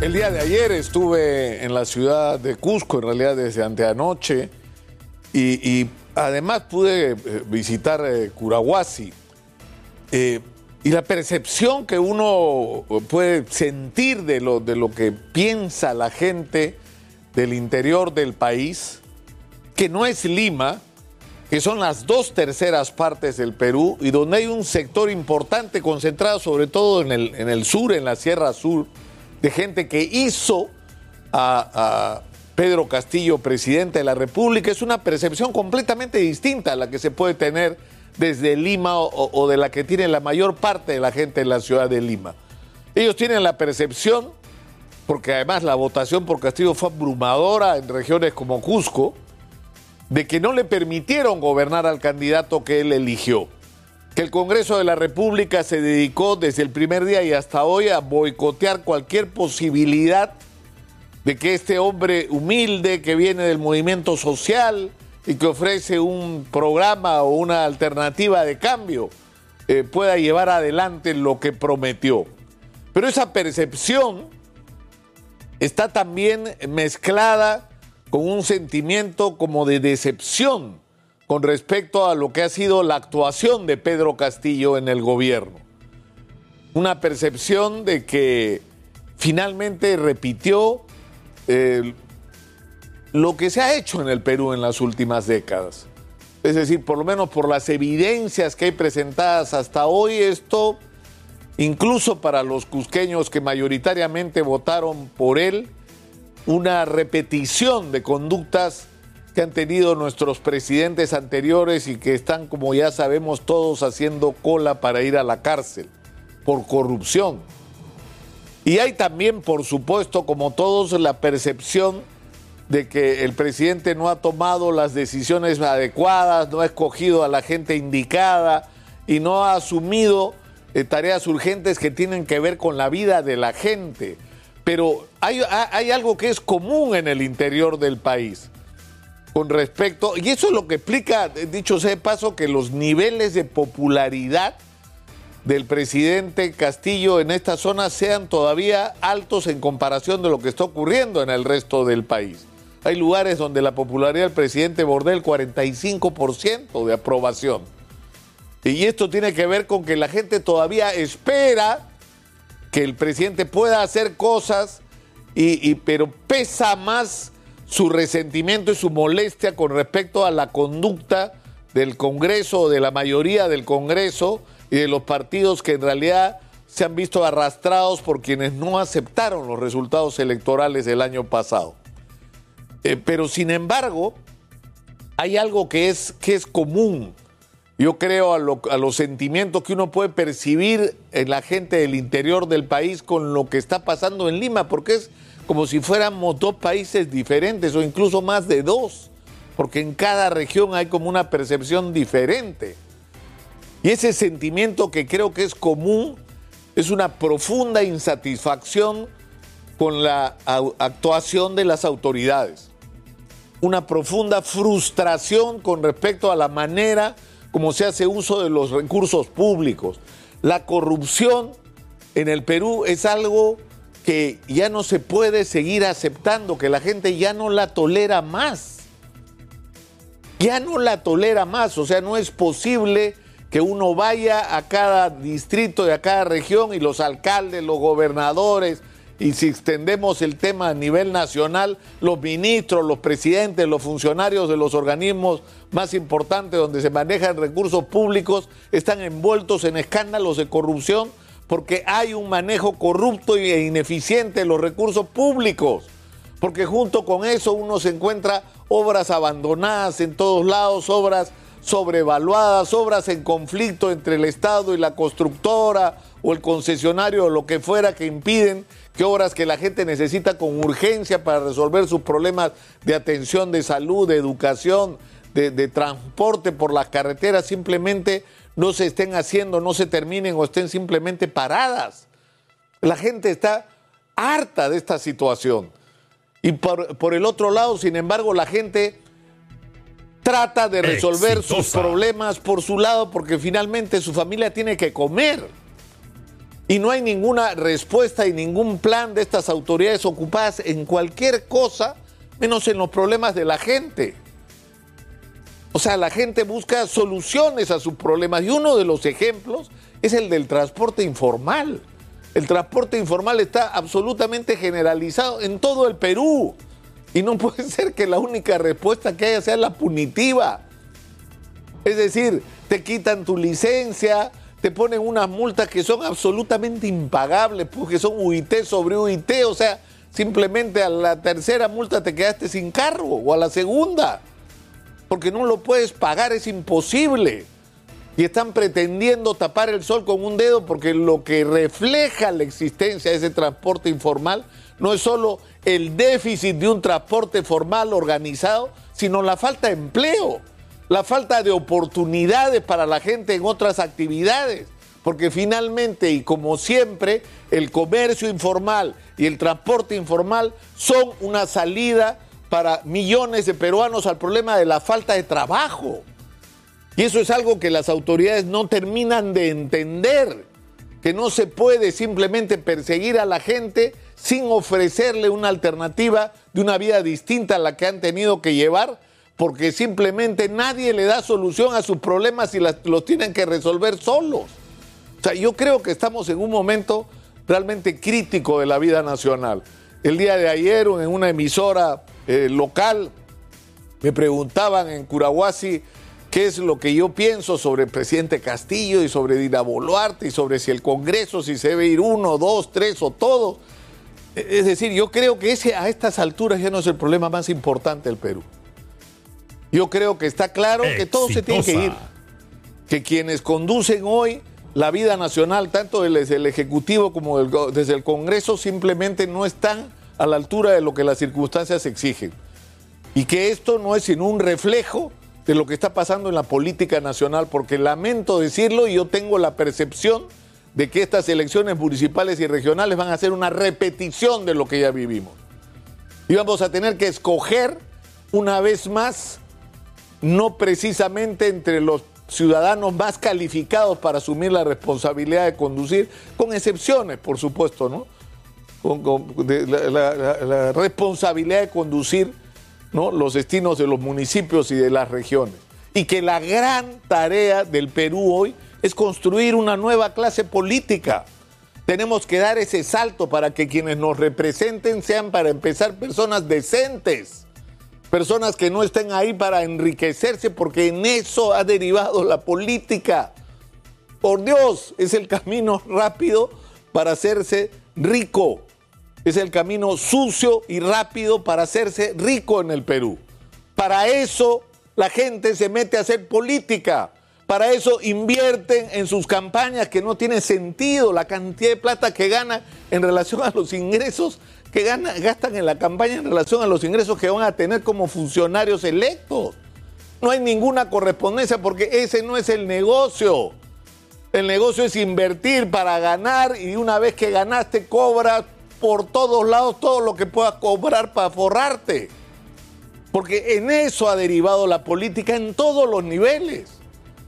El día de ayer estuve en la ciudad de Cusco, en realidad desde anteanoche, y, y además pude eh, visitar eh, Curahuasi. Eh, y la percepción que uno puede sentir de lo, de lo que piensa la gente del interior del país, que no es Lima, que son las dos terceras partes del Perú y donde hay un sector importante concentrado sobre todo en el, en el sur, en la Sierra Sur, de gente que hizo a, Pedro Castillo presidente de la República, es una percepción completamente distinta a la que se puede tener desde Lima o, o de la que tiene la mayor parte de la gente en la ciudad de Lima. Ellos tienen la percepción, porque además la votación por Castillo fue abrumadora en regiones como Cusco, de que no le permitieron gobernar al candidato que él eligió. Que el Congreso de la República se dedicó desde el primer día y hasta hoy a boicotear cualquier posibilidad de que este hombre humilde que viene del movimiento social y que ofrece un programa o una alternativa de cambio eh, pueda llevar adelante lo que prometió. Pero esa percepción está también mezclada con un sentimiento como de decepción con respecto a lo que ha sido la actuación de Pedro Castillo en el gobierno. Una percepción de que finalmente repitió eh, lo que se ha hecho en el Perú en las últimas décadas. Es decir, por lo menos por las evidencias que hay presentadas hasta hoy, esto, incluso para los cusqueños que mayoritariamente votaron por él, una repetición de conductas que han tenido nuestros presidentes anteriores y que están, como ya sabemos todos, haciendo cola para ir a la cárcel por corrupción. Y hay también, por supuesto, como todos, la percepción de que el presidente no ha tomado las decisiones adecuadas, no ha escogido a la gente indicada y no ha asumido eh, tareas urgentes que tienen que ver con la vida de la gente. Pero hay, hay algo que es común en el interior del país con respecto, y eso es lo que explica, dicho sea de paso, que los niveles de popularidad del presidente Castillo en esta zona sean todavía altos en comparación de lo que está ocurriendo en el resto del país. Hay lugares donde la popularidad del presidente bordea el 45% de aprobación. Y esto tiene que ver con que la gente todavía espera que el presidente pueda hacer cosas, y, pero pesa más su resentimiento y su molestia con respecto a la conducta del Congreso, de la mayoría del Congreso y de los partidos que en realidad se han visto arrastrados por quienes no aceptaron los resultados electorales del año pasado. Eh, pero sin embargo, hay algo que es, que es común, yo creo, a, lo, a los sentimientos que uno puede percibir en la gente del interior del país con lo que está pasando en Lima, porque es como si fuéramos dos países diferentes o incluso más de dos, porque en cada región hay como una percepción diferente. Y ese sentimiento que creo que es común es una profunda insatisfacción con la actuación de las autoridades, una profunda frustración con respecto a la manera como se hace uso de los recursos públicos. La corrupción en el Perú es algo que ya no se puede seguir aceptando, que la gente ya no la tolera más. Ya no la tolera más, o sea, no es posible que uno vaya a cada distrito y a cada región y los alcaldes, los gobernadores, y si extendemos el tema a nivel nacional, los ministros, los presidentes, los funcionarios de los organismos más importantes donde se manejan recursos públicos están envueltos en escándalos de corrupción porque hay un manejo corrupto e ineficiente de los recursos públicos. Porque junto con eso uno se encuentra obras abandonadas en todos lados, obras sobrevaluadas, obras en conflicto entre el Estado y la constructora o el concesionario o lo que fuera que impiden que obras que la gente necesita con urgencia para resolver sus problemas de atención, de salud, de educación, de, de transporte por las carreteras simplemente no se estén haciendo, no se terminen o estén simplemente paradas. La gente está harta de esta situación. Y por, por el otro lado, sin embargo, la gente trata de resolver Exitosa. sus problemas por su lado porque finalmente su familia tiene que comer. Y no hay ninguna respuesta y ningún plan de estas autoridades ocupadas en cualquier cosa, menos en los problemas de la gente. O sea, la gente busca soluciones a sus problemas y uno de los ejemplos es el del transporte informal. El transporte informal está absolutamente generalizado en todo el Perú. Y no puede ser que la única respuesta que haya sea la punitiva. Es decir, te quitan tu licencia, te ponen unas multas que son absolutamente impagables, porque son UIT sobre UIT, o sea, simplemente a la tercera multa te quedaste sin carro, o a la segunda, porque no lo puedes pagar, es imposible. Y están pretendiendo tapar el sol con un dedo porque lo que refleja la existencia de ese transporte informal no es solo el déficit de un transporte formal organizado, sino la falta de empleo la falta de oportunidades para la gente en otras actividades, porque finalmente y como siempre el comercio informal y el transporte informal son una salida para millones de peruanos al problema de la falta de trabajo. Y eso es algo que las autoridades no terminan de entender, que no se puede simplemente perseguir a la gente sin ofrecerle una alternativa de una vida distinta a la que han tenido que llevar porque simplemente nadie le da solución a sus problemas y los tienen que resolver solos. O sea, yo creo que estamos en un momento realmente crítico de la vida nacional. El día de ayer en una emisora eh, local me preguntaban en Curahuasi qué es lo que yo pienso sobre el presidente Castillo y sobre Dina Boluarte y sobre si el Congreso, si se debe ir uno, dos, tres o todo. Es decir, yo creo que ese a estas alturas ya no es el problema más importante del Perú. Yo creo que está claro que todo se tiene que ir. Que quienes conducen hoy la vida nacional, tanto desde el Ejecutivo como desde el Congreso, simplemente no están a la altura de lo que las circunstancias exigen. Y que esto no es sino un reflejo de lo que está pasando en la política nacional, porque lamento decirlo y yo tengo la percepción de que estas elecciones municipales y regionales van a ser una repetición de lo que ya vivimos. Y vamos a tener que escoger una vez más no precisamente entre los ciudadanos más calificados para asumir la responsabilidad de conducir, con excepciones, por supuesto, ¿no? Con, la, responsabilidad de conducir ¿no? los destinos de los municipios y de las regiones. Y que la gran tarea del Perú hoy es construir una nueva clase política. Tenemos que dar ese salto para que quienes nos representen sean, para empezar, personas decentes personas que no estén ahí para enriquecerse, porque en eso ha derivado la política. Por Dios, es el camino rápido para hacerse rico. Es el camino sucio y rápido para hacerse rico en el Perú. Para eso la gente se mete a hacer política. Para eso invierten en sus campañas que no tiene sentido la cantidad de plata que gana en relación a los ingresos que gastan en la campaña en relación a los ingresos que van a tener como funcionarios electos. No hay ninguna correspondencia porque ese no es el negocio. El negocio es invertir para ganar y una vez que ganaste cobras por todos lados todo lo que puedas cobrar para forrarte. Porque en eso ha derivado la política en todos los niveles.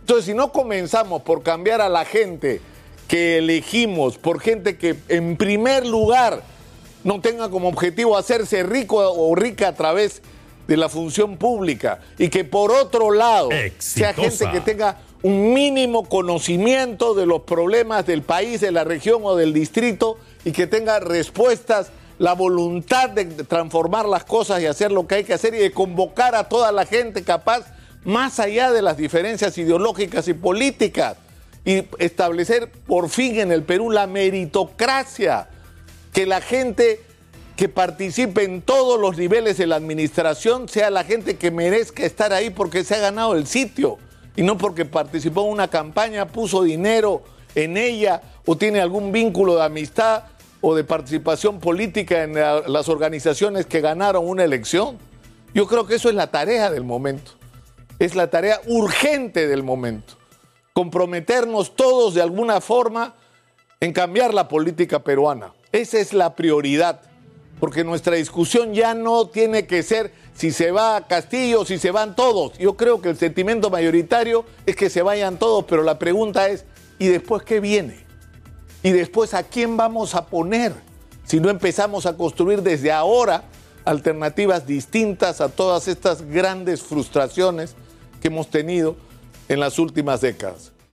Entonces, si no comenzamos por cambiar a la gente que elegimos, por gente que en primer lugar no tenga como objetivo hacerse rico o rica a través de la función pública y que por otro lado sea gente que tenga un mínimo conocimiento de los problemas del país, de la región o del distrito y que tenga respuestas, la voluntad de transformar las cosas y hacer lo que hay que hacer y de convocar a toda la gente capaz, más allá de las diferencias ideológicas y políticas, y establecer por fin en el Perú la meritocracia que la gente que participe en todos los niveles de la administración sea la gente que merezca estar ahí porque se ha ganado el sitio y no porque participó en una campaña, puso dinero en ella o tiene algún vínculo de amistad o de participación política en las organizaciones que ganaron una elección. Yo creo que eso es la tarea del momento. Es la tarea urgente del momento. Comprometernos todos de alguna forma en cambiar la política peruana. Esa es la prioridad, porque nuestra discusión ya no tiene que ser si se va a Castillo, si se van todos. Yo creo que el sentimiento mayoritario es que se vayan todos, pero la pregunta es, ¿y después qué viene? ¿Y después a quién vamos a poner si no empezamos a construir desde ahora alternativas distintas a todas estas grandes frustraciones que hemos tenido en las últimas décadas?